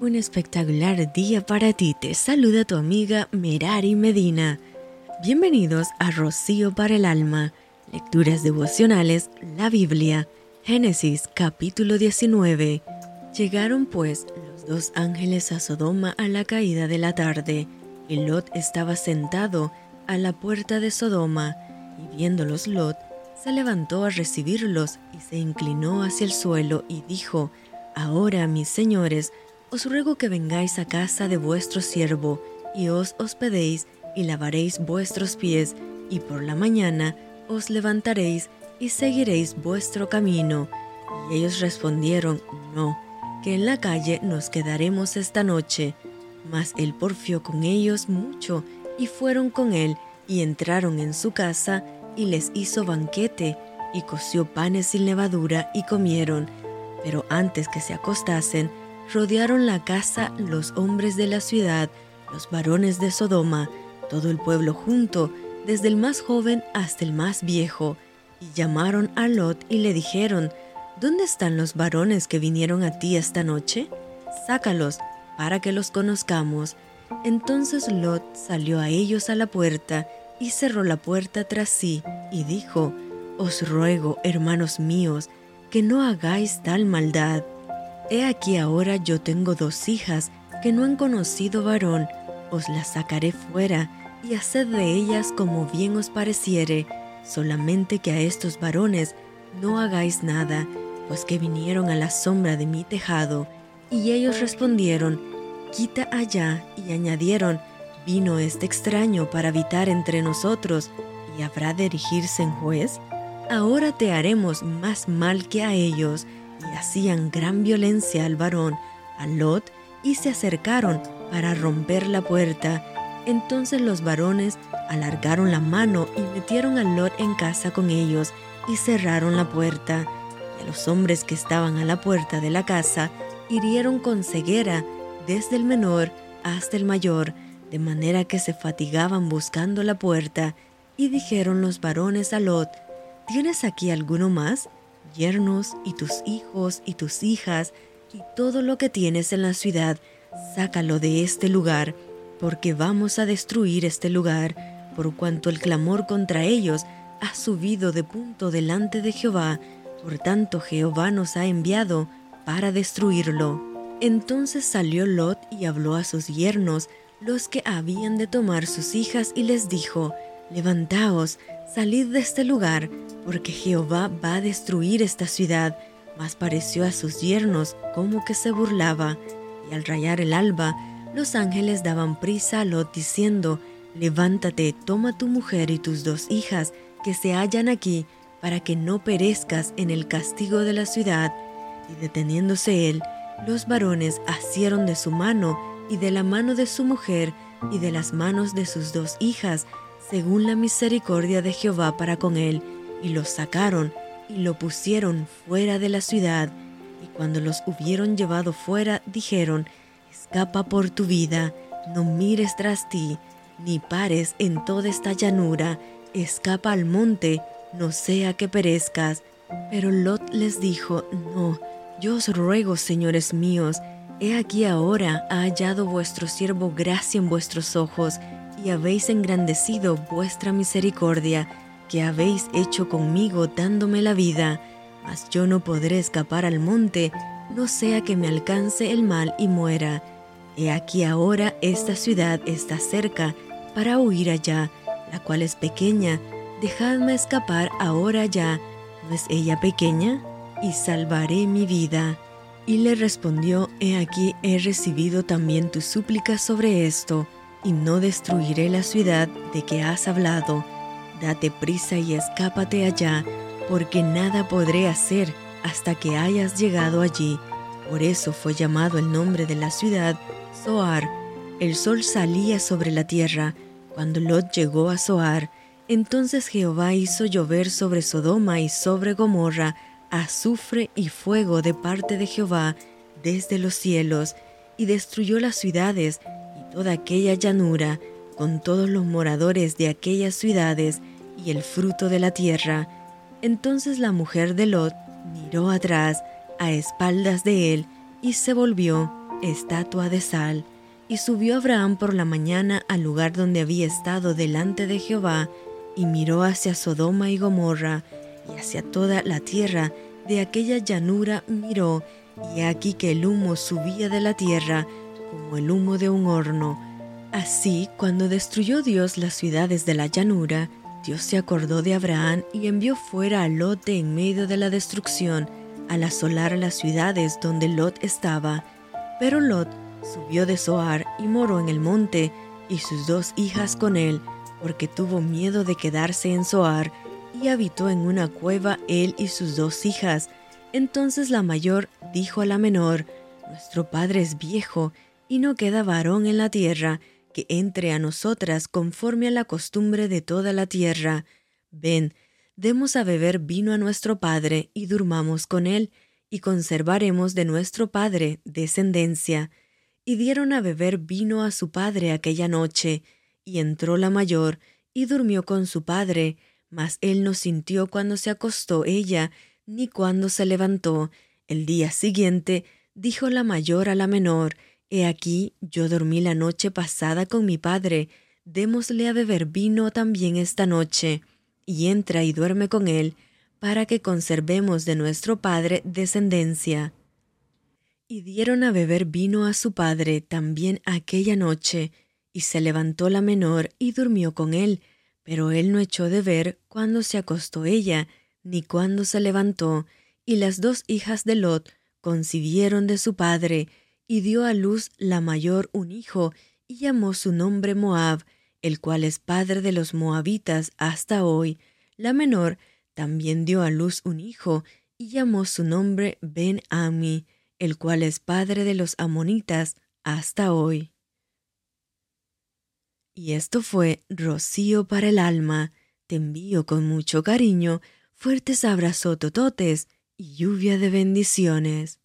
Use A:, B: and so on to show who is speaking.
A: Un espectacular día para ti. Te saluda tu amiga Merari Medina. Bienvenidos a Rocío para el Alma. Lecturas devocionales, la Biblia. Génesis capítulo 19. Llegaron pues los dos ángeles a Sodoma a la caída de la tarde, y Lot estaba sentado a la puerta de Sodoma, y viéndolos Lot, se levantó a recibirlos y se inclinó hacia el suelo y dijo, Ahora, mis señores, os ruego que vengáis a casa de vuestro siervo, y os hospedéis, y lavaréis vuestros pies, y por la mañana os levantaréis y seguiréis vuestro camino. Y ellos respondieron, No, que en la calle nos quedaremos esta noche. Mas él porfió con ellos mucho, y fueron con él, y entraron en su casa, y les hizo banquete, y coció panes sin levadura, y comieron. Pero antes que se acostasen, rodearon la casa los hombres de la ciudad, los varones de Sodoma, todo el pueblo junto, desde el más joven hasta el más viejo, y llamaron a Lot y le dijeron, ¿Dónde están los varones que vinieron a ti esta noche? Sácalos, para que los conozcamos. Entonces Lot salió a ellos a la puerta, y cerró la puerta tras sí, y dijo, Os ruego, hermanos míos, que no hagáis tal maldad He aquí ahora yo tengo dos hijas que no han conocido varón, os las sacaré fuera y haced de ellas como bien os pareciere, solamente que a estos varones no hagáis nada, pues que vinieron a la sombra de mi tejado. Y ellos respondieron, quita allá, y añadieron, vino este extraño para habitar entre nosotros, y habrá de erigirse en juez. Ahora te haremos más mal que a ellos, y hacían gran violencia al varón, a Lot, y se acercaron para romper la puerta. Entonces los varones alargaron la mano y metieron a Lot en casa con ellos y cerraron la puerta. Y a los hombres que estaban a la puerta de la casa hirieron con ceguera desde el menor hasta el mayor, de manera que se fatigaban buscando la puerta. Y dijeron los varones a Lot, ¿tienes aquí alguno más? Yernos y tus hijos y tus hijas y todo lo que tienes en la ciudad, sácalo de este lugar, porque vamos a destruir este lugar, por cuanto el clamor contra ellos ha subido de punto delante de Jehová, por tanto Jehová nos ha enviado para destruirlo. Entonces salió Lot y habló a sus yernos, los que habían de tomar sus hijas, y les dijo, Levantaos, salid de este lugar, porque Jehová va a destruir esta ciudad. Mas pareció a sus yernos como que se burlaba, y al rayar el alba, los ángeles daban prisa a Lot diciendo, Levántate, toma tu mujer y tus dos hijas que se hallan aquí, para que no perezcas en el castigo de la ciudad. Y deteniéndose él, los varones asieron de su mano y de la mano de su mujer y de las manos de sus dos hijas, según la misericordia de Jehová para con él, y los sacaron y lo pusieron fuera de la ciudad. Y cuando los hubieron llevado fuera, dijeron, Escapa por tu vida, no mires tras ti, ni pares en toda esta llanura, escapa al monte, no sea que perezcas. Pero Lot les dijo, No, yo os ruego, señores míos, he aquí ahora ha hallado vuestro siervo gracia en vuestros ojos, y habéis engrandecido vuestra misericordia, que habéis hecho conmigo dándome la vida, mas yo no podré escapar al monte, no sea que me alcance el mal y muera. He aquí ahora esta ciudad está cerca para huir allá, la cual es pequeña, dejadme escapar ahora ya, ¿no es ella pequeña? Y salvaré mi vida. Y le respondió, He aquí he recibido también tu súplica sobre esto, y no destruiré la ciudad de que has hablado. Date prisa y escápate allá, porque nada podré hacer hasta que hayas llegado allí. Por eso fue llamado el nombre de la ciudad Zoar. El sol salía sobre la tierra. Cuando Lot llegó a Zoar, entonces Jehová hizo llover sobre Sodoma y sobre Gomorra azufre y fuego de parte de Jehová desde los cielos, y destruyó las ciudades toda aquella llanura, con todos los moradores de aquellas ciudades y el fruto de la tierra. Entonces la mujer de Lot miró atrás, a espaldas de él, y se volvió estatua de sal. Y subió Abraham por la mañana al lugar donde había estado delante de Jehová, y miró hacia Sodoma y Gomorra, y hacia toda la tierra de aquella llanura miró, y aquí que el humo subía de la tierra, como el humo de un horno. Así, cuando destruyó Dios las ciudades de la llanura, Dios se acordó de Abraham y envió fuera a Lot en medio de la destrucción, al asolar las ciudades donde Lot estaba. Pero Lot subió de Zoar y moró en el monte, y sus dos hijas con él, porque tuvo miedo de quedarse en Zoar, y habitó en una cueva él y sus dos hijas. Entonces la mayor dijo a la menor, Nuestro padre es viejo, y no queda varón en la tierra, que entre a nosotras conforme a la costumbre de toda la tierra. Ven, demos a beber vino a nuestro padre, y durmamos con él, y conservaremos de nuestro padre descendencia. Y dieron a beber vino a su padre aquella noche, y entró la mayor, y durmió con su padre, mas él no sintió cuando se acostó ella, ni cuando se levantó. El día siguiente dijo la mayor a la menor, He aquí, yo dormí la noche pasada con mi padre, démosle a beber vino también esta noche, y entra y duerme con él, para que conservemos de nuestro padre descendencia. Y dieron a beber vino a su padre también aquella noche, y se levantó la menor y durmió con él, pero él no echó de ver cuándo se acostó ella, ni cuándo se levantó, y las dos hijas de Lot concibieron de su padre, y dio a luz la mayor un hijo, y llamó su nombre Moab, el cual es padre de los moabitas hasta hoy. La menor también dio a luz un hijo, y llamó su nombre Ben Ami, el cual es padre de los amonitas hasta hoy. Y esto fue Rocío para el alma. Te envío con mucho cariño, fuertes abrazos tototes y lluvia de bendiciones.